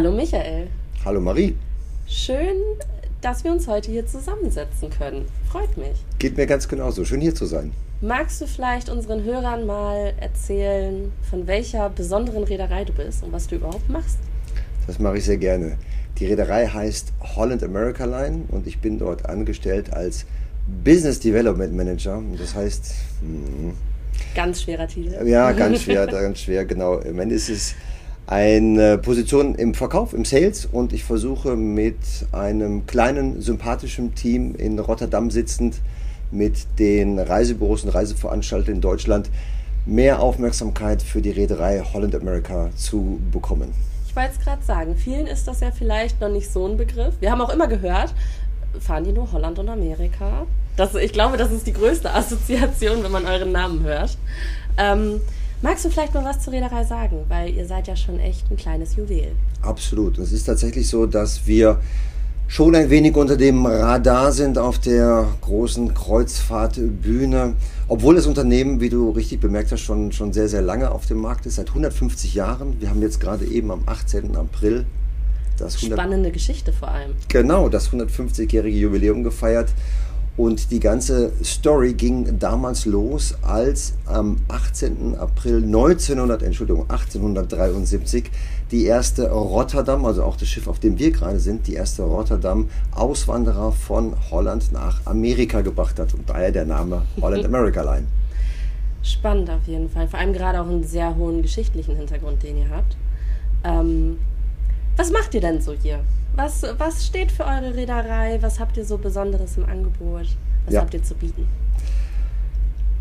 Hallo Michael. Hallo Marie. Schön, dass wir uns heute hier zusammensetzen können. Freut mich. Geht mir ganz genauso. Schön hier zu sein. Magst du vielleicht unseren Hörern mal erzählen, von welcher besonderen Reederei du bist und was du überhaupt machst? Das mache ich sehr gerne. Die Reederei heißt Holland America Line und ich bin dort angestellt als Business Development Manager. Das heißt. Mh, ganz schwerer Titel. Ja, ganz schwer, ganz schwer, genau. Im Ende ist es eine Position im Verkauf, im Sales und ich versuche mit einem kleinen, sympathischen Team in Rotterdam sitzend mit den Reisebüros und Reiseveranstaltern in Deutschland mehr Aufmerksamkeit für die Reederei Holland America zu bekommen. Ich wollte es gerade sagen, vielen ist das ja vielleicht noch nicht so ein Begriff. Wir haben auch immer gehört, fahren die nur Holland und Amerika? Das, ich glaube, das ist die größte Assoziation, wenn man euren Namen hört. Ähm, magst du vielleicht mal was zur Reederei sagen? Weil ihr seid ja schon echt ein kleines Juwel. Absolut. Es ist tatsächlich so, dass wir schon ein wenig unter dem Radar sind auf der großen Kreuzfahrtbühne. Obwohl das Unternehmen, wie du richtig bemerkt hast, schon, schon sehr, sehr lange auf dem Markt ist, seit 150 Jahren. Wir haben jetzt gerade eben am 18. April das 100 Spannende Geschichte vor allem. Genau, das 150-jährige Jubiläum gefeiert. Und die ganze Story ging damals los, als am 18. April 1900, Entschuldigung, 1873 die erste Rotterdam, also auch das Schiff, auf dem wir gerade sind, die erste Rotterdam Auswanderer von Holland nach Amerika gebracht hat. Und daher der Name Holland America Line. Spannend auf jeden Fall. Vor allem gerade auch einen sehr hohen geschichtlichen Hintergrund, den ihr habt. Ähm, was macht ihr denn so hier? Was, was steht für eure Reederei? Was habt ihr so Besonderes im Angebot? Was ja. habt ihr zu bieten?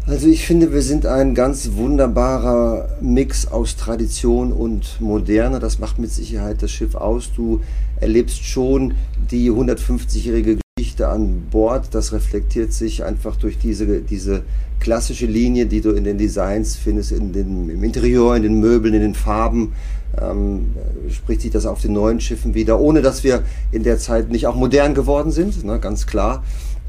Also ich finde, wir sind ein ganz wunderbarer Mix aus Tradition und Moderne. Das macht mit Sicherheit das Schiff aus. Du erlebst schon die 150-jährige Geschichte an Bord. Das reflektiert sich einfach durch diese, diese klassische Linie, die du in den Designs findest, in den, im Interieur, in den Möbeln, in den Farben ähm, spricht sich das auf den neuen Schiffen wieder, ohne dass wir in der Zeit nicht auch modern geworden sind, ne, ganz klar.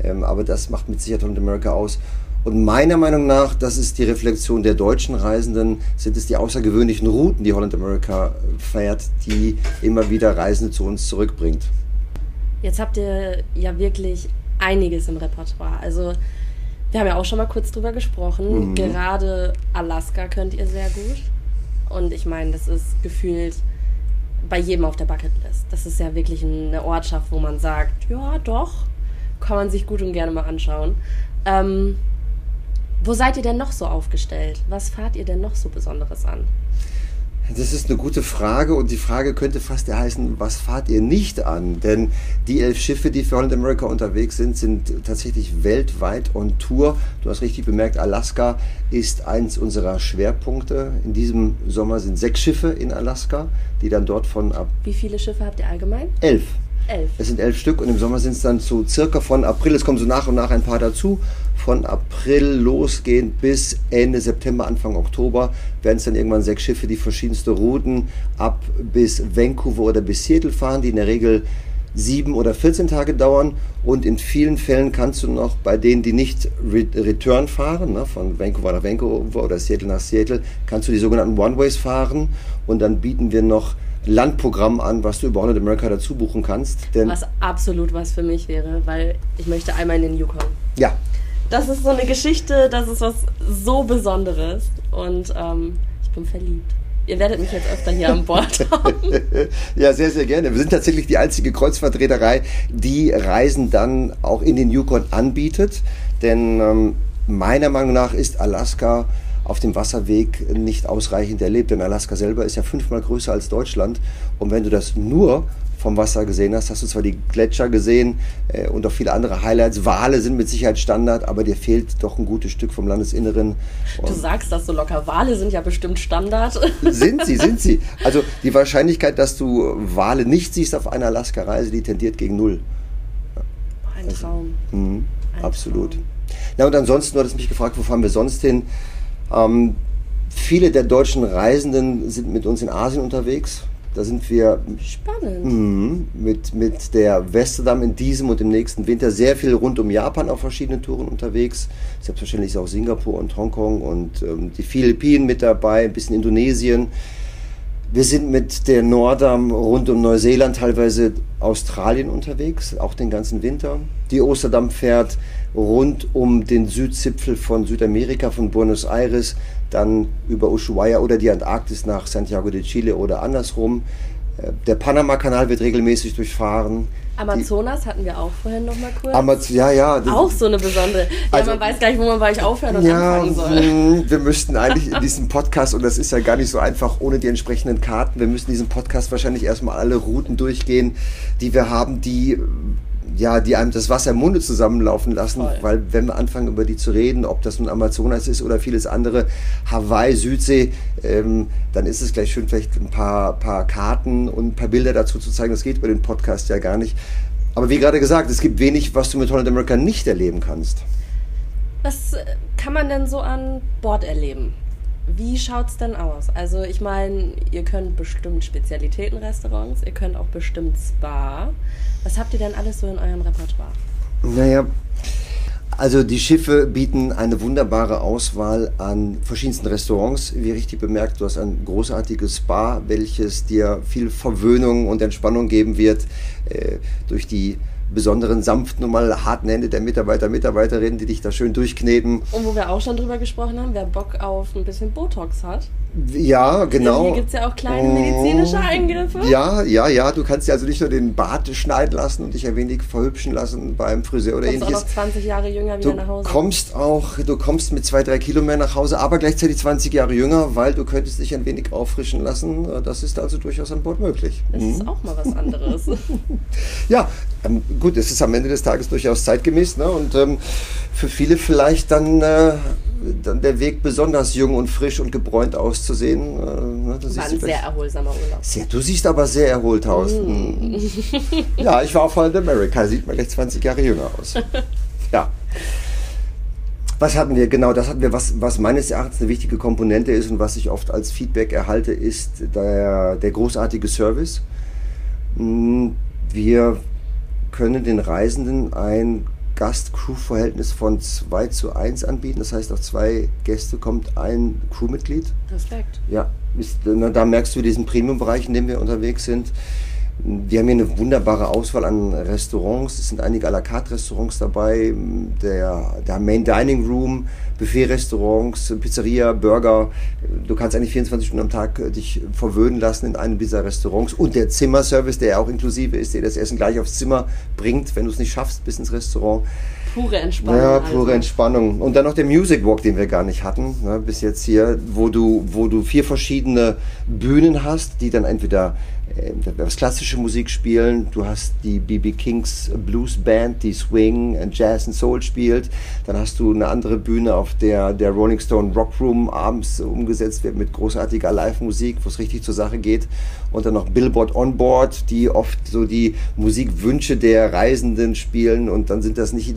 Ähm, aber das macht mit Sicherheit Holland America aus. Und meiner Meinung nach, das ist die Reflexion der deutschen Reisenden, sind es die außergewöhnlichen Routen, die Holland America fährt, die immer wieder Reisende zu uns zurückbringt. Jetzt habt ihr ja wirklich einiges im Repertoire. Also wir haben ja auch schon mal kurz drüber gesprochen. Mhm. Gerade Alaska könnt ihr sehr gut. Und ich meine, das ist gefühlt bei jedem auf der Bucketlist. Das ist ja wirklich eine Ortschaft, wo man sagt, ja doch, kann man sich gut und gerne mal anschauen. Ähm, wo seid ihr denn noch so aufgestellt? Was fahrt ihr denn noch so Besonderes an? Das ist eine gute Frage und die Frage könnte fast ja heißen, was fahrt ihr nicht an? Denn die elf Schiffe, die für Holland America unterwegs sind, sind tatsächlich weltweit on Tour. Du hast richtig bemerkt, Alaska ist eins unserer Schwerpunkte. In diesem Sommer sind sechs Schiffe in Alaska, die dann dort von ab. Wie viele Schiffe habt ihr allgemein? Elf. Elf. Es sind elf Stück und im Sommer sind es dann so circa von April, es kommen so nach und nach ein paar dazu, von April losgehend bis Ende September, Anfang Oktober werden es dann irgendwann sechs Schiffe, die verschiedenste Routen ab bis Vancouver oder bis Seattle fahren, die in der Regel sieben oder 14 Tage dauern und in vielen Fällen kannst du noch bei denen, die nicht Return fahren, ne, von Vancouver nach Vancouver oder Seattle nach Seattle, kannst du die sogenannten One-Ways fahren und dann bieten wir noch Landprogramm an, was du über Holland America dazu buchen kannst. was absolut was für mich wäre, weil ich möchte einmal in den Yukon. Ja. Das ist so eine Geschichte, das ist was so Besonderes und ähm, ich bin verliebt. Ihr werdet mich jetzt öfter hier an Bord haben. ja, sehr, sehr gerne. Wir sind tatsächlich die einzige Kreuzfahrtreederei, die Reisen dann auch in den Yukon anbietet. Denn ähm, meiner Meinung nach ist Alaska auf dem Wasserweg nicht ausreichend erlebt. Denn Alaska selber ist ja fünfmal größer als Deutschland. Und wenn du das nur vom Wasser gesehen hast, hast du zwar die Gletscher gesehen äh, und auch viele andere Highlights. Wale sind mit Sicherheit Standard, aber dir fehlt doch ein gutes Stück vom Landesinneren. Du sagst das so locker. Wale sind ja bestimmt Standard. Sind sie, sind sie. Also die Wahrscheinlichkeit, dass du Wale nicht siehst auf einer Alaska-Reise, die tendiert gegen null. Ein also, Traum. Mh, ein absolut. Traum. Na und ansonsten, du hattest mich gefragt, wo fahren wir sonst hin? Ähm, viele der deutschen Reisenden sind mit uns in Asien unterwegs. Da sind wir. Mh, mit, mit der Westerdam in diesem und im nächsten Winter sehr viel rund um Japan auf verschiedenen Touren unterwegs. Selbstverständlich ist auch Singapur und Hongkong und ähm, die Philippinen mit dabei, ein bisschen Indonesien. Wir sind mit der Nordam rund um Neuseeland, teilweise Australien unterwegs, auch den ganzen Winter. Die Osterdam fährt rund um den Südzipfel von Südamerika, von Buenos Aires, dann über Ushuaia oder die Antarktis nach Santiago de Chile oder andersrum. Äh, der Panama-Kanal wird regelmäßig durchfahren. Amazonas hatten wir auch vorhin noch mal kurz. Amaz ja, ja. Auch so eine besondere. Ja, also, man weiß gar nicht, wo man bei euch aufhören und ja, anfangen soll. Hm, wir müssten eigentlich in diesem Podcast, und das ist ja gar nicht so einfach ohne die entsprechenden Karten, wir müssen diesen Podcast wahrscheinlich erstmal alle Routen durchgehen, die wir haben, die ja, die einem das Wasser im Munde zusammenlaufen lassen, Voll. weil wenn wir anfangen über die zu reden, ob das nun Amazonas ist oder vieles andere, Hawaii, Südsee, ähm, dann ist es gleich schön, vielleicht ein paar, paar Karten und ein paar Bilder dazu zu zeigen. Das geht über den Podcast ja gar nicht. Aber wie gerade gesagt, es gibt wenig, was du mit Holland America nicht erleben kannst. Was äh, kann man denn so an Bord erleben? Wie schaut es denn aus? Also ich meine, ihr könnt bestimmt Spezialitätenrestaurants, ihr könnt auch bestimmt Spa. Was habt ihr denn alles so in eurem Repertoire? Naja, also die Schiffe bieten eine wunderbare Auswahl an verschiedensten Restaurants. Wie richtig bemerkt, du hast ein großartiges Spa, welches dir viel Verwöhnung und Entspannung geben wird äh, durch die besonderen sanften und mal harten Hände der Mitarbeiter, Mitarbeiterinnen, die dich da schön durchkneten. Und wo wir auch schon drüber gesprochen haben, wer Bock auf ein bisschen Botox hat. Ja, genau. Hier gibt es ja auch kleine medizinische oh. Eingriffe. Ja, ja, ja. Du kannst ja also nicht nur den Bart schneiden lassen und dich ein wenig verhübschen lassen beim Friseur oder ähnliches. Du kommst auch noch 20 Jahre jünger wieder du nach Hause. Kommst auch, du kommst mit zwei, drei Kilo mehr nach Hause, aber gleichzeitig 20 Jahre jünger, weil du könntest dich ein wenig auffrischen lassen. Das ist also durchaus an Bord möglich. Das mhm. ist auch mal was anderes. ja, ähm, gut, es ist am Ende des Tages durchaus zeitgemäß ne? und ähm, für viele vielleicht dann, äh, dann der Weg besonders jung und frisch und gebräunt auszusehen. Äh, ne? War ein sehr erholsamer Urlaub. Sehr, du siehst aber sehr erholt aus. Mm. ja, ich war auf Holland America, sieht man gleich 20 Jahre jünger aus. ja. Was hatten wir? Genau, das hatten wir, was, was meines Erachtens eine wichtige Komponente ist und was ich oft als Feedback erhalte, ist der, der großartige Service. Mm, wir können den Reisenden ein Gast-Crew-Verhältnis von 2 zu 1 anbieten. Das heißt, auf zwei Gäste kommt ein Crewmitglied. Respekt. Ja, ist, da merkst du diesen Premium-Bereich, in dem wir unterwegs sind. Wir haben hier eine wunderbare Auswahl an Restaurants. Es sind einige à la carte Restaurants dabei. Der, der Main Dining Room, Buffet-Restaurants, Pizzeria, Burger. Du kannst eigentlich 24 Stunden am Tag äh, dich verwöhnen lassen in einem dieser Restaurants. Und der Zimmerservice, der ja auch inklusive ist, der das Essen gleich aufs Zimmer bringt, wenn du es nicht schaffst, bis ins Restaurant. Pure Entspannung. Ja, pure also. Entspannung. Und dann noch der Music Walk, den wir gar nicht hatten, ne, bis jetzt hier, wo du, wo du vier verschiedene Bühnen hast, die dann entweder äh, was klassische Musik spielen. Du hast die BB Kings Blues Band, die Swing, Jazz und Soul spielt. Dann hast du eine andere Bühne, auf der der Rolling Stone Rock Room abends umgesetzt wird mit großartiger Live-Musik, wo es richtig zur Sache geht. Und dann noch Billboard On Board, die oft so die Musikwünsche der Reisenden spielen. Und dann sind das nicht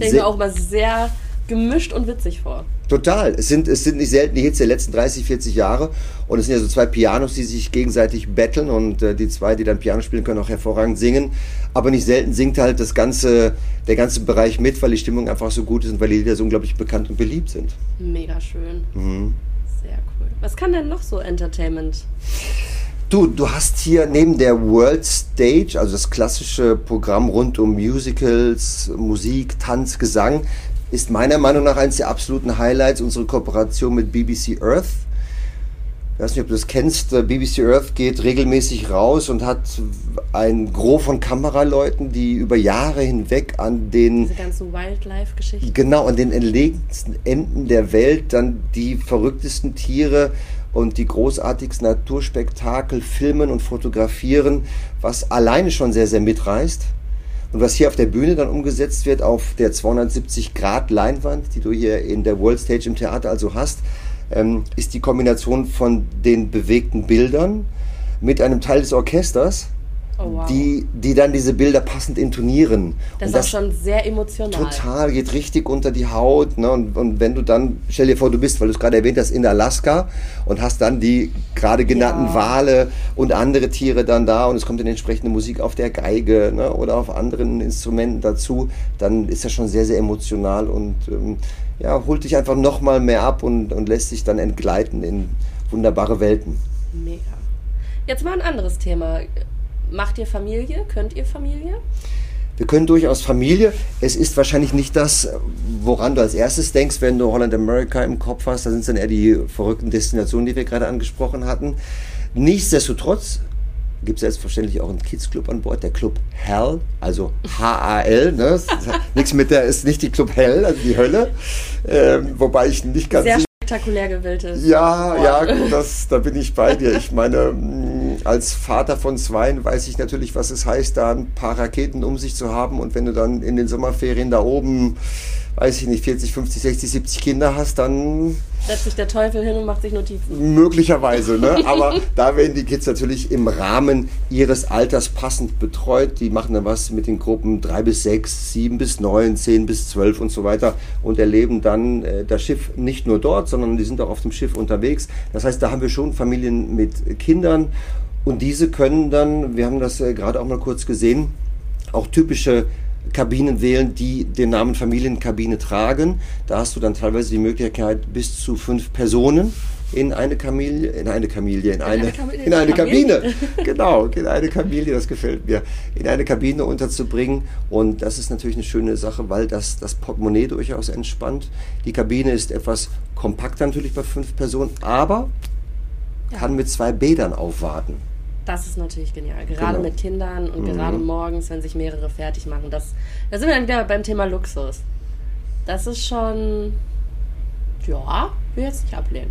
ich mir auch mal sehr gemischt und witzig vor. Total. Es sind, es sind nicht selten die Hits der letzten 30, 40 Jahre. Und es sind ja so zwei Pianos, die sich gegenseitig betteln. Und äh, die zwei, die dann Piano spielen, können auch hervorragend singen. Aber nicht selten singt halt das ganze, der ganze Bereich mit, weil die Stimmung einfach so gut ist und weil die Lieder so unglaublich bekannt und beliebt sind. Mega schön. Mhm. Sehr cool. Was kann denn noch so Entertainment? Du, du hast hier neben der World Stage, also das klassische Programm rund um Musicals, Musik, Tanz, Gesang, ist meiner Meinung nach eines der absoluten Highlights unsere Kooperation mit BBC Earth. Ich weiß nicht, ob du das kennst. BBC Earth geht regelmäßig raus und hat ein Gros von Kameraleuten, die über Jahre hinweg an den. Diese ganzen Wildlife-Geschichten. Genau, an den entlegensten Enden der Welt dann die verrücktesten Tiere und die großartigsten Naturspektakel filmen und fotografieren, was alleine schon sehr, sehr mitreißt. Und was hier auf der Bühne dann umgesetzt wird, auf der 270 Grad Leinwand, die du hier in der World Stage im Theater also hast, ähm, ist die Kombination von den bewegten Bildern mit einem Teil des Orchesters, Oh, wow. die, die dann diese Bilder passend intonieren. Das und ist das schon sehr emotional. Total, geht richtig unter die Haut. Ne? Und, und wenn du dann, stell dir vor, du bist, weil du es gerade erwähnt hast, in Alaska und hast dann die gerade genannten ja. Wale und andere Tiere dann da und es kommt dann entsprechende Musik auf der Geige ne? oder auf anderen Instrumenten dazu, dann ist das schon sehr, sehr emotional und ähm, ja, holt dich einfach nochmal mehr ab und, und lässt sich dann entgleiten in wunderbare Welten. Mega. Jetzt mal ein anderes Thema. Macht ihr Familie? Könnt ihr Familie? Wir können durchaus Familie. Es ist wahrscheinlich nicht das, woran du als erstes denkst, wenn du Holland America im Kopf hast. Da sind es dann eher die verrückten Destinationen, die wir gerade angesprochen hatten. Nichtsdestotrotz gibt es selbstverständlich auch einen Kids-Club an Bord, der Club Hell, also H-A-L. Ne? Nichts mit der, ist nicht die Club Hell, also die Hölle. Ähm, wobei ich nicht ganz. Sehr spektakulär gewilltes. Ja, ja, das, da bin ich bei dir. Ich meine, als Vater von Zweien weiß ich natürlich, was es heißt, da ein paar Raketen um sich zu haben. Und wenn du dann in den Sommerferien da oben, weiß ich nicht, 40, 50, 60, 70 Kinder hast, dann setzt sich der Teufel hin und macht sich Notizen. Möglicherweise, ne? Aber da werden die Kids natürlich im Rahmen ihres Alters passend betreut. Die machen dann was mit den Gruppen 3 bis 6, 7 bis 9, 10 bis 12 und so weiter und erleben dann äh, das Schiff nicht nur dort, sondern die sind auch auf dem Schiff unterwegs. Das heißt, da haben wir schon Familien mit Kindern und diese können dann, wir haben das äh, gerade auch mal kurz gesehen, auch typische Kabinen wählen, die den Namen Familienkabine tragen. Da hast du dann teilweise die Möglichkeit, bis zu fünf Personen in eine Familie, in eine Familie, in, in eine, eine, in eine Kabine, genau, in eine Kabine, das gefällt mir, in eine Kabine unterzubringen. Und das ist natürlich eine schöne Sache, weil das das Portemonnaie durchaus entspannt. Die Kabine ist etwas kompakter natürlich bei fünf Personen, aber ja. kann mit zwei Bädern aufwarten. Das ist natürlich genial. Gerade genau. mit Kindern und mhm. gerade morgens, wenn sich mehrere fertig machen. Das, da sind wir dann wieder beim Thema Luxus. Das ist schon, ja, will jetzt nicht ablehnen.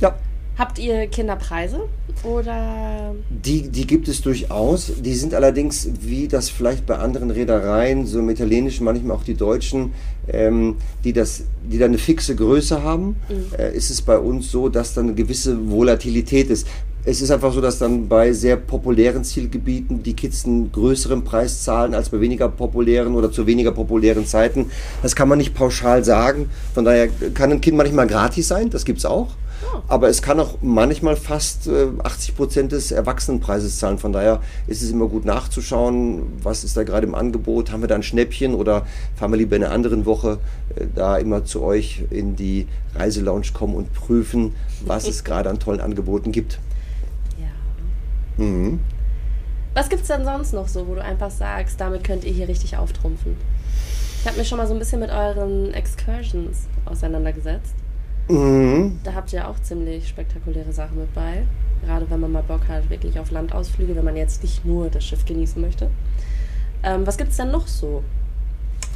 Ja. Habt ihr Kinderpreise oder? Die, die gibt es durchaus. Die sind allerdings, wie das vielleicht bei anderen Reedereien, so im Italienischen, manchmal auch die Deutschen, ähm, die, das, die dann eine fixe Größe haben, mhm. äh, ist es bei uns so, dass dann eine gewisse Volatilität ist es ist einfach so, dass dann bei sehr populären Zielgebieten die Kids einen größeren Preis zahlen als bei weniger populären oder zu weniger populären Zeiten. Das kann man nicht pauschal sagen. Von daher kann ein Kind manchmal gratis sein, das gibt es auch. Oh. Aber es kann auch manchmal fast äh, 80 Prozent des Erwachsenenpreises zahlen. Von daher ist es immer gut nachzuschauen, was ist da gerade im Angebot. Haben wir da ein Schnäppchen oder fahren wir lieber in einer anderen Woche äh, da immer zu euch in die Reiselounge kommen und prüfen, was es gerade an tollen Angeboten gibt. Mhm. Was gibt es denn sonst noch so, wo du einfach sagst, damit könnt ihr hier richtig auftrumpfen? Ich habe mich schon mal so ein bisschen mit euren Excursions auseinandergesetzt. Mhm. Da habt ihr auch ziemlich spektakuläre Sachen mit bei. Gerade wenn man mal Bock hat, wirklich auf Landausflüge, wenn man jetzt nicht nur das Schiff genießen möchte. Ähm, was gibt es denn noch so?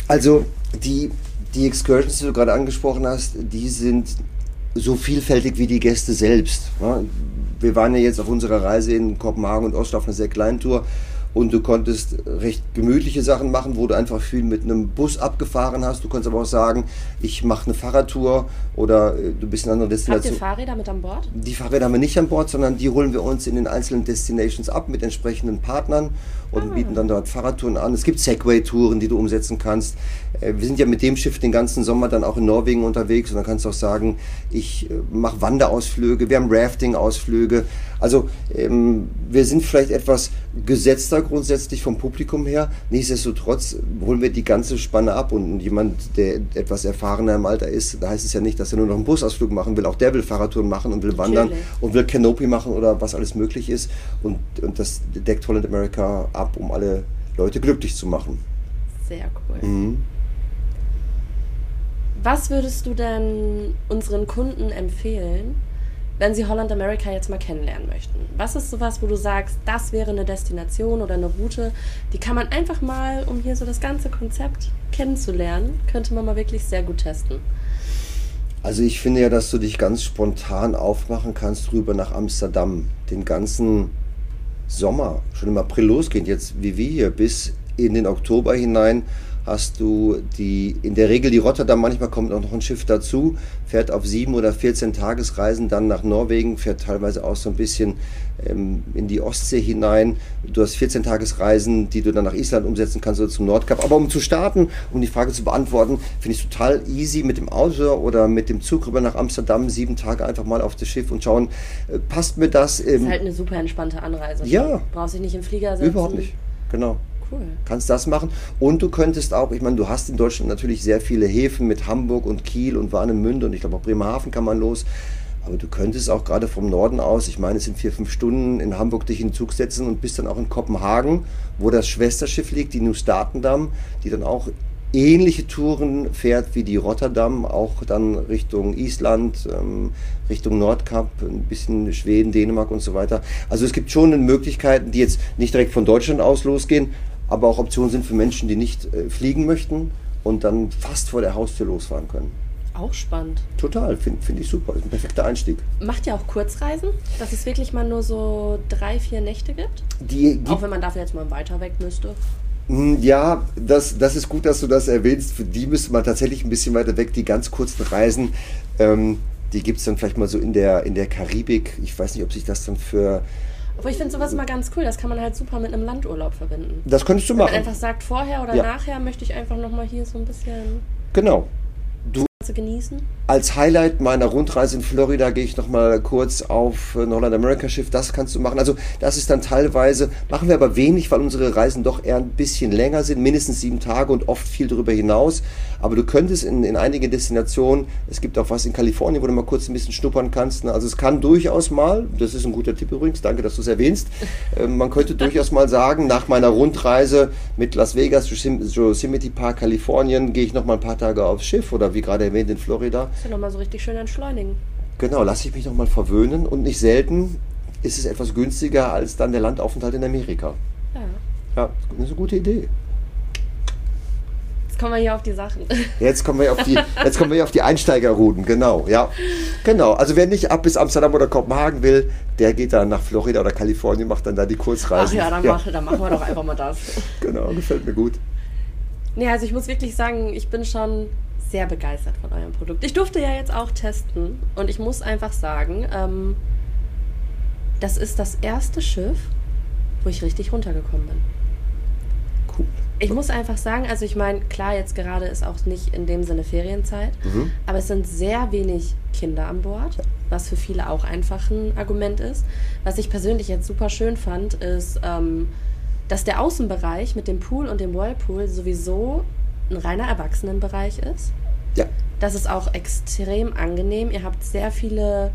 Also die, die Excursions, die du gerade angesprochen hast, die sind so vielfältig wie die Gäste selbst. Wir waren ja jetzt auf unserer Reise in Kopenhagen und Oslo auf einer sehr kleinen Tour und du konntest recht gemütliche Sachen machen, wo du einfach viel mit einem Bus abgefahren hast. Du konntest aber auch sagen, ich mache eine Fahrradtour oder äh, du bist in einer Destination. Habt ihr Fahrräder mit an Bord? Die Fahrräder haben wir nicht an Bord, sondern die holen wir uns in den einzelnen Destinations ab mit entsprechenden Partnern und ah. bieten dann dort Fahrradtouren an. Es gibt Segway-Touren, die du umsetzen kannst. Äh, wir sind ja mit dem Schiff den ganzen Sommer dann auch in Norwegen unterwegs und dann kannst du auch sagen, ich äh, mache Wanderausflüge, wir haben Rafting-Ausflüge. Also ähm, wir sind vielleicht etwas gesetzter grundsätzlich vom Publikum her. Nichtsdestotrotz holen wir die ganze Spanne ab und jemand, der etwas erfahrener im Alter ist, da heißt es ja nicht, dass er nur noch einen Busausflug machen will. Auch der will Fahrradtouren machen und will wandern Natürlich. und will Canopy machen oder was alles möglich ist. Und, und das deckt Holland America ab, um alle Leute glücklich zu machen. Sehr cool. Mhm. Was würdest du denn unseren Kunden empfehlen, wenn sie Holland America jetzt mal kennenlernen möchten? Was ist sowas, wo du sagst, das wäre eine Destination oder eine Route, die kann man einfach mal, um hier so das ganze Konzept kennenzulernen, könnte man mal wirklich sehr gut testen? Also ich finde ja, dass du dich ganz spontan aufmachen kannst rüber nach Amsterdam. Den ganzen Sommer, schon im April losgehend, jetzt wie wir hier, bis in den Oktober hinein hast du die, in der Regel die Rotterdam, manchmal kommt auch noch ein Schiff dazu, fährt auf sieben oder 14 Tagesreisen dann nach Norwegen, fährt teilweise auch so ein bisschen ähm, in die Ostsee hinein. Du hast 14 Tagesreisen, die du dann nach Island umsetzen kannst oder zum Nordkap. Aber um zu starten, um die Frage zu beantworten, finde ich total easy mit dem Auto oder mit dem Zug rüber nach Amsterdam, sieben Tage einfach mal auf das Schiff und schauen, äh, passt mir das? Ähm, das ist halt eine super entspannte Anreise. Ja. Brauchst dich nicht im Flieger setzen. Überhaupt nicht, genau. Cool. Kannst das machen. Und du könntest auch, ich meine, du hast in Deutschland natürlich sehr viele Häfen mit Hamburg und Kiel und Warnemünde und ich glaube auch Bremerhaven kann man los. Aber du könntest auch gerade vom Norden aus, ich meine, es sind vier, fünf Stunden, in Hamburg dich in den Zug setzen und bist dann auch in Kopenhagen, wo das Schwesterschiff liegt, die New Statendam, die dann auch ähnliche Touren fährt wie die Rotterdam, auch dann Richtung Island, ähm, Richtung Nordkap, ein bisschen Schweden, Dänemark und so weiter. Also es gibt schon Möglichkeiten, die jetzt nicht direkt von Deutschland aus losgehen, aber auch Optionen sind für Menschen, die nicht äh, fliegen möchten und dann fast vor der Haustür losfahren können. Auch spannend. Total, finde find ich super. Ist ein perfekter Einstieg. Macht ihr auch Kurzreisen? Dass es wirklich mal nur so drei, vier Nächte gibt? Die, die, auch wenn man dafür jetzt mal weiter weg müsste. Hm, ja, das, das ist gut, dass du das erwähnst. Für die müsste man tatsächlich ein bisschen weiter weg. Die ganz kurzen Reisen, ähm, die gibt es dann vielleicht mal so in der, in der Karibik. Ich weiß nicht, ob sich das dann für aber ich finde sowas immer ganz cool. Das kann man halt super mit einem Landurlaub verbinden. Das könntest du machen. Wenn man einfach sagt, vorher oder ja. nachher möchte ich einfach nochmal hier so ein bisschen. Genau genießen? Als Highlight meiner Rundreise in Florida gehe ich nochmal kurz auf ein Holland America Schiff. Das kannst du machen. Also das ist dann teilweise, machen wir aber wenig, weil unsere Reisen doch eher ein bisschen länger sind, mindestens sieben Tage und oft viel darüber hinaus. Aber du könntest in, in einigen Destinationen, es gibt auch was in Kalifornien, wo du mal kurz ein bisschen schnuppern kannst. Ne? Also es kann durchaus mal, das ist ein guter Tipp übrigens, danke, dass du es erwähnst, äh, man könnte durchaus mal sagen, nach meiner Rundreise mit Las Vegas, Yosemite Park, Kalifornien, gehe ich nochmal ein paar Tage aufs Schiff oder wie gerade erwähnt in Florida. Das ist ja nochmal so richtig schön entschleunigen. Genau, lasse ich mich nochmal verwöhnen und nicht selten ist es etwas günstiger als dann der Landaufenthalt in Amerika. Ja. Ja, das ist eine gute Idee. Jetzt kommen wir hier auf die Sachen. Jetzt kommen wir auf die, jetzt kommen wir hier auf die Einsteigerrouten, genau, ja. Genau, also wer nicht ab bis Amsterdam oder Kopenhagen will, der geht dann nach Florida oder Kalifornien, macht dann da die Kurzreise. Ach ja, dann, ja. Mach, dann machen wir doch einfach mal das. Genau, gefällt mir gut. Nee, also ich muss wirklich sagen, ich bin schon sehr begeistert von eurem Produkt. Ich durfte ja jetzt auch testen und ich muss einfach sagen, ähm, das ist das erste Schiff, wo ich richtig runtergekommen bin. Cool. Ich muss einfach sagen, also ich meine, klar, jetzt gerade ist auch nicht in dem Sinne Ferienzeit, mhm. aber es sind sehr wenig Kinder an Bord, was für viele auch einfach ein Argument ist. Was ich persönlich jetzt super schön fand, ist, ähm, dass der Außenbereich mit dem Pool und dem Whirlpool sowieso ein reiner Erwachsenenbereich ist. Ja. Das ist auch extrem angenehm. Ihr habt sehr viele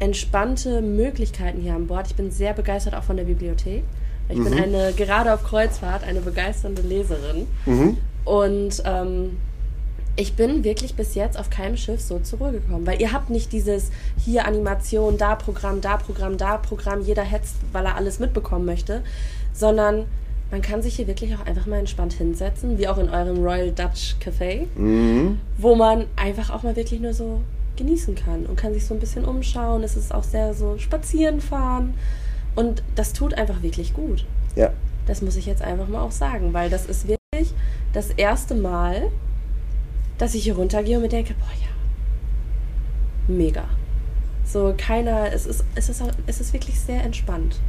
entspannte Möglichkeiten hier an Bord. Ich bin sehr begeistert auch von der Bibliothek. Ich mhm. bin eine, gerade auf Kreuzfahrt, eine begeisternde Leserin. Mhm. Und ähm, ich bin wirklich bis jetzt auf keinem Schiff so zur Ruhe gekommen, weil ihr habt nicht dieses hier Animation, da Programm, da Programm, da Programm, jeder hetzt, weil er alles mitbekommen möchte, sondern man kann sich hier wirklich auch einfach mal entspannt hinsetzen, wie auch in eurem Royal Dutch Café, mhm. wo man einfach auch mal wirklich nur so genießen kann und kann sich so ein bisschen umschauen. Es ist auch sehr so spazieren fahren und das tut einfach wirklich gut. Ja. Das muss ich jetzt einfach mal auch sagen, weil das ist wirklich das erste Mal, dass ich hier runtergehe und mir denke, boah ja, mega. So keiner, es ist, es ist, es ist wirklich sehr entspannt.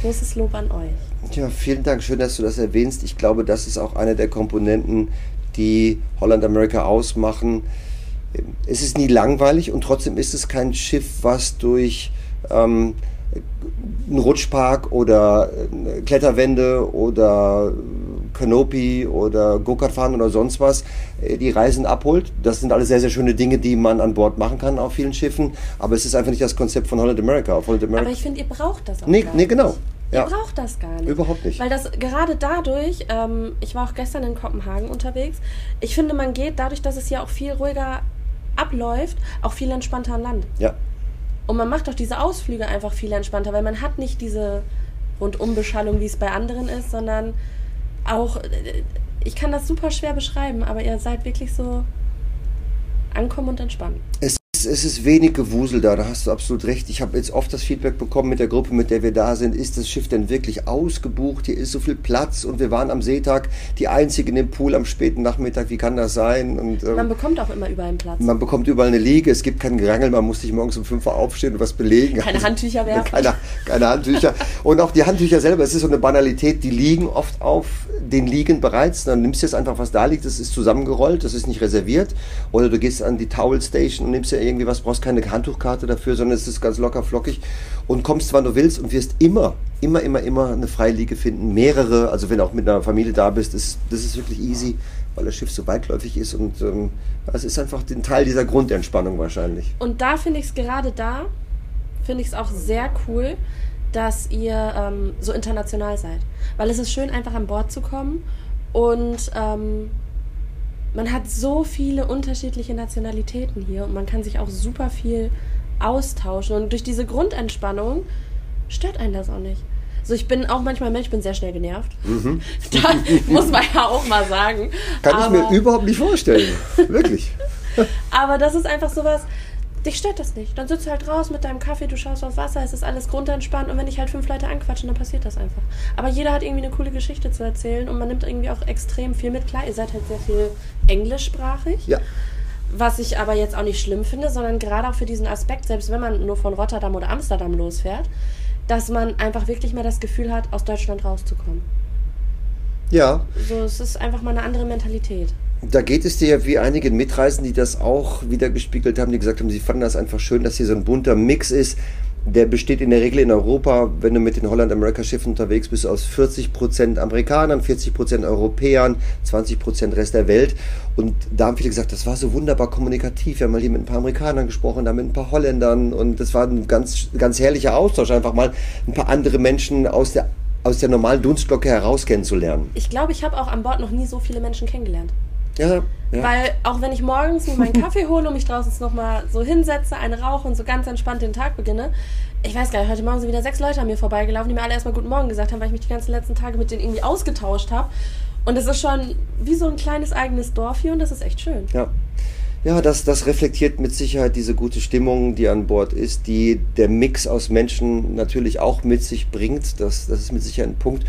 Großes Lob an euch. Ja, vielen Dank. Schön, dass du das erwähnst. Ich glaube, das ist auch eine der Komponenten, die Holland America ausmachen. Es ist nie langweilig und trotzdem ist es kein Schiff, was durch ähm, einen Rutschpark oder äh, Kletterwände oder Canopy oder Go-Kart fahren oder sonst was äh, die Reisen abholt. Das sind alles sehr, sehr schöne Dinge, die man an Bord machen kann auf vielen Schiffen. Aber es ist einfach nicht das Konzept von Holland America. Holland America. Aber ich finde, ihr braucht das auch nee, nee, genau. Ihr braucht das gar nicht. Überhaupt nicht. Weil das gerade dadurch, ähm, ich war auch gestern in Kopenhagen unterwegs, ich finde, man geht dadurch, dass es hier auch viel ruhiger abläuft, auch viel entspannter an Land. Ja. Und man macht auch diese Ausflüge einfach viel entspannter, weil man hat nicht diese Rundumbeschallung, wie es bei anderen ist, sondern auch, äh, ich kann das super schwer beschreiben, aber ihr seid wirklich so ankommen und entspannen. Es es ist wenig Gewusel da, da hast du absolut recht. Ich habe jetzt oft das Feedback bekommen mit der Gruppe, mit der wir da sind, ist das Schiff denn wirklich ausgebucht? Hier ist so viel Platz und wir waren am Seetag die einzigen im Pool am späten Nachmittag. Wie kann das sein? Und, ähm, man bekommt auch immer überall einen Platz. Man bekommt überall eine Liege, es gibt keinen Gerangel, man muss sich morgens um 5 Uhr aufstehen und was belegen. Keine Handtücher werfen. Keine, keine Handtücher. und auch die Handtücher selber, es ist so eine Banalität, die liegen oft auf den Liegen bereits. Dann nimmst du jetzt einfach, was da liegt, das ist zusammengerollt, das ist nicht reserviert. Oder du gehst an die Towel Station und nimmst ja irgendwie irgendwie was, brauchst keine Handtuchkarte dafür, sondern es ist ganz locker flockig und kommst, wann du willst und wirst immer, immer, immer, immer eine Freiliege finden, mehrere, also wenn auch mit einer Familie da bist, das, das ist wirklich easy, weil das Schiff so weitläufig ist und ähm, es ist einfach ein Teil dieser Grundentspannung wahrscheinlich. Und da finde ich es gerade da, finde ich es auch sehr cool, dass ihr ähm, so international seid. Weil es ist schön, einfach an Bord zu kommen und ähm, man hat so viele unterschiedliche Nationalitäten hier und man kann sich auch super viel austauschen. Und durch diese Grundentspannung stört einen das auch nicht. So, ich bin auch manchmal Mensch, ich bin sehr schnell genervt. Mhm. Da muss man ja auch mal sagen. Kann Aber, ich mir überhaupt nicht vorstellen. Wirklich. Aber das ist einfach sowas, dich stört das nicht. Dann sitzt du halt raus mit deinem Kaffee, du schaust aufs Wasser, es ist alles grundentspannt und wenn dich halt fünf Leute anquatschen, dann passiert das einfach. Aber jeder hat irgendwie eine coole Geschichte zu erzählen und man nimmt irgendwie auch extrem viel mit. Klar, ihr seid halt sehr viel englischsprachig. Ja. Was ich aber jetzt auch nicht schlimm finde, sondern gerade auch für diesen Aspekt, selbst wenn man nur von Rotterdam oder Amsterdam losfährt, dass man einfach wirklich mal das Gefühl hat, aus Deutschland rauszukommen. Ja. So, es ist einfach mal eine andere Mentalität. Da geht es dir ja wie einigen Mitreisen, die das auch wieder gespiegelt haben, die gesagt haben, sie fanden das einfach schön, dass hier so ein bunter Mix ist. Der besteht in der Regel in Europa, wenn du mit den Holland-America-Schiffen unterwegs bist, aus 40% Amerikanern, 40% Europäern, 20% Rest der Welt. Und da haben viele gesagt, das war so wunderbar kommunikativ. Wir haben mal hier mit ein paar Amerikanern gesprochen, dann mit ein paar Holländern. Und das war ein ganz, ganz herrlicher Austausch, einfach mal ein paar andere Menschen aus der, aus der normalen Dunstglocke heraus kennenzulernen. Ich glaube, ich habe auch an Bord noch nie so viele Menschen kennengelernt. Ja, ja. Weil auch wenn ich morgens mir meinen Kaffee hole und mich draußen nochmal so hinsetze, eine rauche und so ganz entspannt den Tag beginne, ich weiß gar nicht, heute Morgen sind wieder sechs Leute an mir vorbeigelaufen, die mir alle erstmal Guten Morgen gesagt haben, weil ich mich die ganzen letzten Tage mit denen irgendwie ausgetauscht habe. Und es ist schon wie so ein kleines eigenes Dorf hier und das ist echt schön. Ja. Ja, das, das reflektiert mit Sicherheit diese gute Stimmung, die an Bord ist, die der Mix aus Menschen natürlich auch mit sich bringt. Das, das ist mit Sicherheit ein Punkt.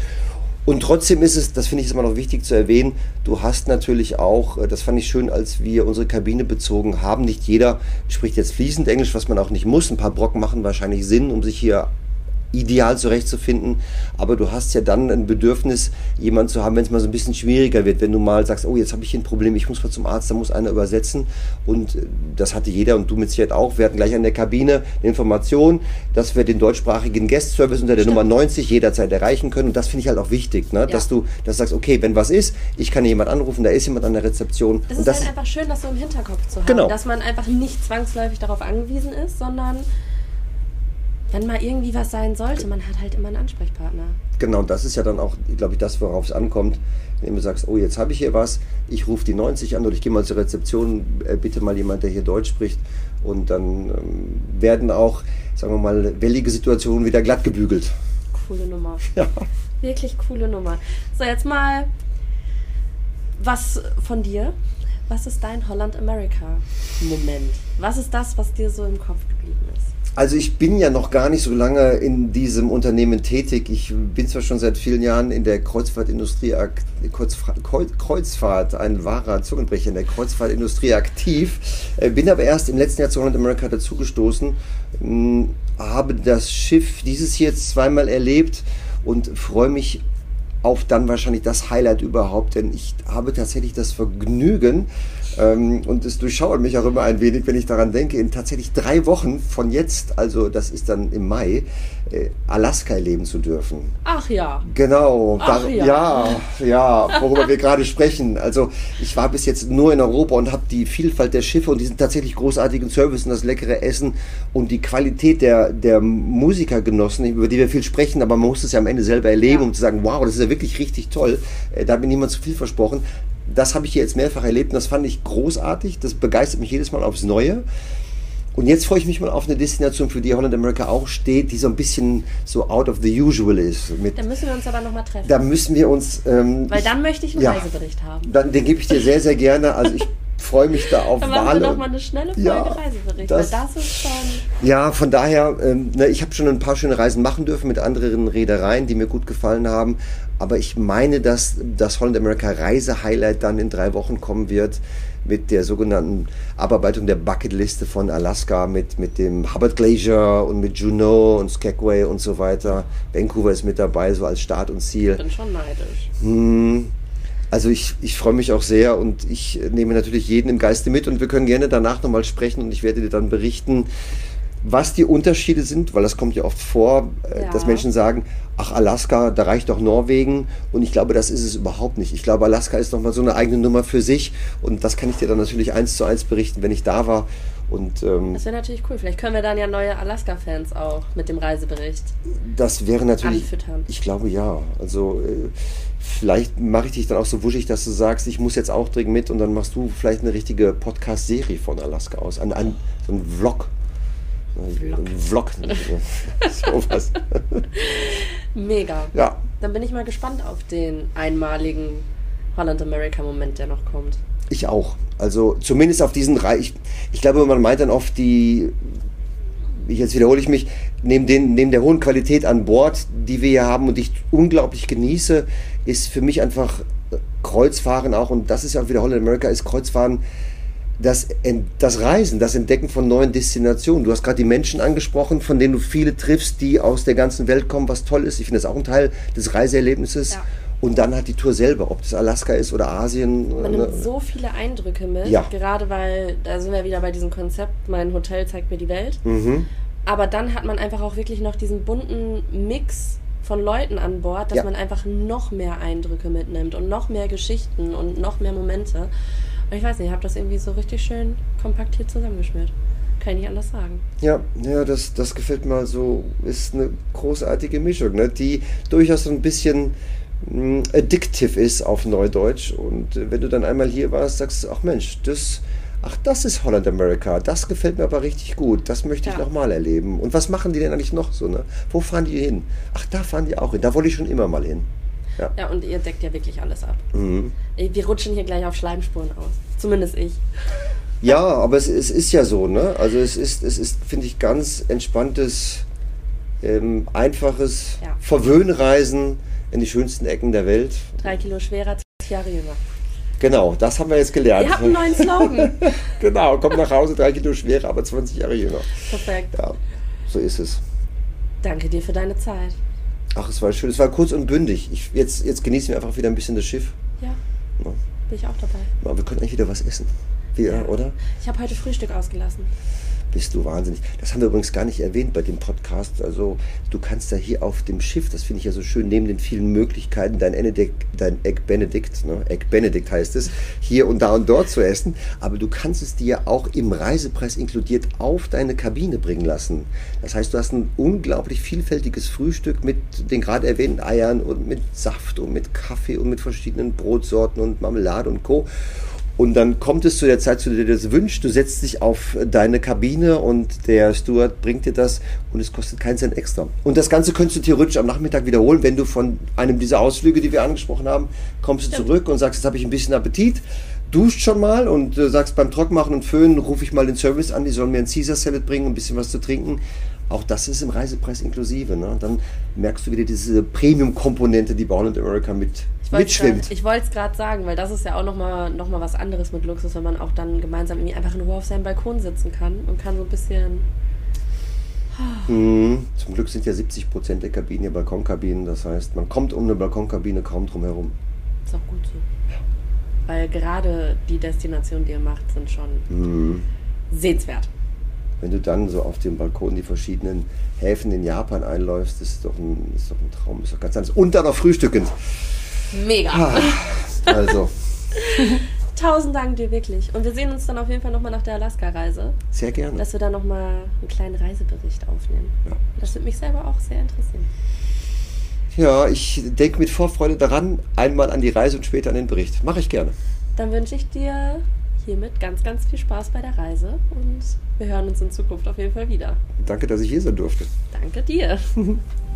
Und trotzdem ist es, das finde ich immer noch wichtig zu erwähnen, du hast natürlich auch, äh, das fand ich schön, als wir unsere Kabine bezogen haben, nicht jeder spricht jetzt fließend Englisch, was man auch nicht muss. Ein paar Brocken machen wahrscheinlich Sinn, um sich hier ideal zurechtzufinden. Aber du hast ja dann ein Bedürfnis, jemanden zu haben, wenn es mal so ein bisschen schwieriger wird. Wenn du mal sagst, oh, jetzt habe ich hier ein Problem, ich muss mal zum Arzt, da muss einer übersetzen. Und äh, das hatte jeder und du mit Sicherheit auch. Wir hatten gleich an der Kabine eine Information, dass wir den deutschsprachigen Guest-Service unter der Stimmt. Nummer 90 jederzeit erreichen können. Und das finde ich halt auch wichtig, ne? Ja. dass du dass du sagst, okay, wenn was ist, ich kann jemand anrufen, da ist jemand an der Rezeption. Das und ist das halt einfach schön, das so im Hinterkopf zu haben. Genau. Dass man einfach nicht zwangsläufig darauf angewiesen ist, sondern wenn mal irgendwie was sein sollte, man hat halt immer einen Ansprechpartner. Genau, das ist ja dann auch, glaube ich, das, worauf es ankommt. Wenn du sagst, oh, jetzt habe ich hier was, ich rufe die 90 an oder ich gehe mal zur Rezeption, äh, bitte mal jemand, der hier Deutsch spricht. Und dann ähm, werden auch, sagen wir mal, wellige Situationen wieder glatt gebügelt. Coole Nummer. Ja. Wirklich coole Nummer. So, jetzt mal was von dir. Was ist dein Holland-America-Moment? Was ist das, was dir so im Kopf geblieben ist? Also ich bin ja noch gar nicht so lange in diesem Unternehmen tätig. Ich bin zwar schon seit vielen Jahren in der Kreuzfahrtindustrie, Kreuzfahrt, ein wahrer Zungenbrecher in der Kreuzfahrtindustrie aktiv, äh, bin aber erst im letzten Jahr zu Holland America dazugestoßen, hm, habe das Schiff dieses hier zweimal erlebt und freue mich auf dann wahrscheinlich das Highlight überhaupt, denn ich habe tatsächlich das Vergnügen, und es durchschauert mich auch immer ein wenig, wenn ich daran denke, in tatsächlich drei Wochen von jetzt, also das ist dann im Mai, äh, Alaska erleben zu dürfen. Ach ja. Genau. Ach da, ja. ja, ja, worüber wir gerade sprechen. Also ich war bis jetzt nur in Europa und habe die Vielfalt der Schiffe und diesen tatsächlich großartigen Service und das leckere Essen und die Qualität der, der Musiker genossen, über die wir viel sprechen, aber man muss es ja am Ende selber erleben, ja. um zu sagen, wow, das ist ja wirklich richtig toll. Äh, da hat mir niemand zu viel versprochen das habe ich hier jetzt mehrfach erlebt und das fand ich großartig. Das begeistert mich jedes Mal aufs Neue. Und jetzt freue ich mich mal auf eine Destination, für die Holland America auch steht, die so ein bisschen so out of the usual ist. Mit, da müssen wir uns aber nochmal treffen. Da müssen wir uns. Ähm, Weil dann möchte ich einen ja, Reisebericht haben. Dann, den gebe ich dir sehr, sehr gerne. Also ich freue mich da auf Dann machen Wale. wir nochmal eine schnelle Folge ja, Reisebericht. Das, weil das ist schon. Ja, von daher, ähm, ne, ich habe schon ein paar schöne Reisen machen dürfen mit anderen Reedereien, die mir gut gefallen haben. Aber ich meine, dass das Holland America Reise-Highlight dann in drei Wochen kommen wird mit der sogenannten Abarbeitung der Bucketliste von Alaska mit, mit dem Hubbard Glacier und mit Juneau und Skagway und so weiter. Vancouver ist mit dabei, so als Start und Ziel. Ich bin schon neidisch. Hm, Also ich, ich freue mich auch sehr und ich nehme natürlich jeden im Geiste mit und wir können gerne danach nochmal sprechen und ich werde dir dann berichten, was die Unterschiede sind, weil das kommt ja oft vor, äh, ja. dass Menschen sagen, ach Alaska, da reicht doch Norwegen und ich glaube, das ist es überhaupt nicht. Ich glaube, Alaska ist nochmal so eine eigene Nummer für sich und das kann ich dir dann natürlich eins zu eins berichten, wenn ich da war. Und, ähm, das wäre natürlich cool. Vielleicht können wir dann ja neue Alaska-Fans auch mit dem Reisebericht. Das wäre natürlich. Anfüttern. Ich glaube ja. Also äh, vielleicht mache ich dich dann auch so wuschig, dass du sagst, ich muss jetzt auch dringend mit und dann machst du vielleicht eine richtige Podcast-Serie von Alaska aus. Ein, ein, so ein Vlog. Vlog. Ein Vlog. Sowas. Mega. Ja. Dann bin ich mal gespannt auf den einmaligen Holland-America-Moment, der noch kommt. Ich auch. Also zumindest auf diesen drei. Ich, ich glaube, man meint dann oft die, jetzt wiederhole ich mich, neben, den, neben der hohen Qualität an Bord, die wir hier haben und die ich unglaublich genieße, ist für mich einfach Kreuzfahren auch, und das ist ja auch wieder Holland America, ist Kreuzfahren das, das Reisen, das Entdecken von neuen Destinationen. Du hast gerade die Menschen angesprochen, von denen du viele triffst, die aus der ganzen Welt kommen, was toll ist. Ich finde das auch ein Teil des Reiseerlebnisses. Ja. Und dann hat die Tour selber, ob das Alaska ist oder Asien. Man nimmt ne? so viele Eindrücke mit, ja. gerade weil, da sind wir wieder bei diesem Konzept, mein Hotel zeigt mir die Welt. Mhm. Aber dann hat man einfach auch wirklich noch diesen bunten Mix von Leuten an Bord, dass ja. man einfach noch mehr Eindrücke mitnimmt und noch mehr Geschichten und noch mehr Momente. Und ich weiß nicht, ich habe das irgendwie so richtig schön kompakt hier zusammengeschmiert. Kann ich nicht anders sagen. Ja, ja das, das gefällt mir so. Ist eine großartige Mischung, ne? die durchaus so ein bisschen addictive ist auf Neudeutsch. Und äh, wenn du dann einmal hier warst, sagst du, ach Mensch, das, ach, das ist Holland America. Das gefällt mir aber richtig gut. Das möchte ich ja. nochmal erleben. Und was machen die denn eigentlich noch so? Ne? Wo fahren die hin? Ach, da fahren die auch hin. Da wollte ich schon immer mal hin. Ja. ja, und ihr deckt ja wirklich alles ab. Mhm. Wir rutschen hier gleich auf Schleimspuren aus. Zumindest ich. Ja, aber es, es ist ja so, ne? Also es ist, es ist, finde ich, ganz entspanntes, ähm, einfaches ja. Verwöhnreisen in die schönsten Ecken der Welt. Drei Kilo schwerer, 20 Jahre jünger. Genau, das haben wir jetzt gelernt. Wir haben einen neuen Slogan. genau, komm nach Hause, drei Kilo schwerer, aber 20 Jahre jünger. Perfekt. Ja, so ist es. Danke dir für deine Zeit. Ach, es war schön. Es war kurz und bündig. Ich, jetzt, jetzt genießen wir einfach wieder ein bisschen das Schiff. Ja. ja. Bin ich auch dabei. Aber wir können eigentlich wieder was essen. Wieder, ja. oder? Ich habe heute Frühstück ausgelassen bist du wahnsinnig. Das haben wir übrigens gar nicht erwähnt bei dem Podcast. Also du kannst da hier auf dem Schiff, das finde ich ja so schön, neben den vielen Möglichkeiten, dein, Enedek, dein Egg Benedict, ne? Egg Benedict heißt es, hier und da und dort zu essen. Aber du kannst es dir auch im Reisepreis inkludiert auf deine Kabine bringen lassen. Das heißt, du hast ein unglaublich vielfältiges Frühstück mit den gerade erwähnten Eiern und mit Saft und mit Kaffee und mit verschiedenen Brotsorten und Marmelade und Co. Und dann kommt es zu der Zeit, zu der du das wünschst. Du setzt dich auf deine Kabine und der Steward bringt dir das und es kostet keinen Cent extra. Und das Ganze könntest du theoretisch am Nachmittag wiederholen, wenn du von einem dieser Ausflüge, die wir angesprochen haben, kommst du zurück und sagst, jetzt habe ich ein bisschen Appetit duscht schon mal und äh, sagst beim Trockmachen und Föhnen rufe ich mal den Service an, die sollen mir ein Caesar Salad bringen, ein bisschen was zu trinken. Auch das ist im Reisepreis inklusive. Ne? Dann merkst du wieder diese Premium-Komponente, die Holland America mit mitschwimmt. ich wollte es gerade sagen, weil das ist ja auch nochmal noch mal was anderes mit Luxus, wenn man auch dann gemeinsam irgendwie einfach in Ruhe auf seinem Balkon sitzen kann und kann so ein bisschen. Mhm. Zum Glück sind ja 70 Prozent der Kabinen hier Balkonkabinen. Das heißt, man kommt um eine Balkonkabine kaum drum herum. Ist auch gut so. Weil gerade die Destinationen, die ihr macht, sind schon mhm. sehenswert. Wenn du dann so auf dem Balkon die verschiedenen Häfen in Japan einläufst, ist doch ein, ist doch ein Traum, ist doch ganz anders. Und dann noch frühstückend. Mega. Ah, also. Tausend Dank dir wirklich. Und wir sehen uns dann auf jeden Fall nochmal nach der Alaska-Reise. Sehr gerne. Dass wir da nochmal einen kleinen Reisebericht aufnehmen. Ja. Das würde mich selber auch sehr interessieren. Ja, ich denke mit Vorfreude daran, einmal an die Reise und später an den Bericht. Mache ich gerne. Dann wünsche ich dir hiermit ganz, ganz viel Spaß bei der Reise und wir hören uns in Zukunft auf jeden Fall wieder. Danke, dass ich hier sein durfte. Danke dir.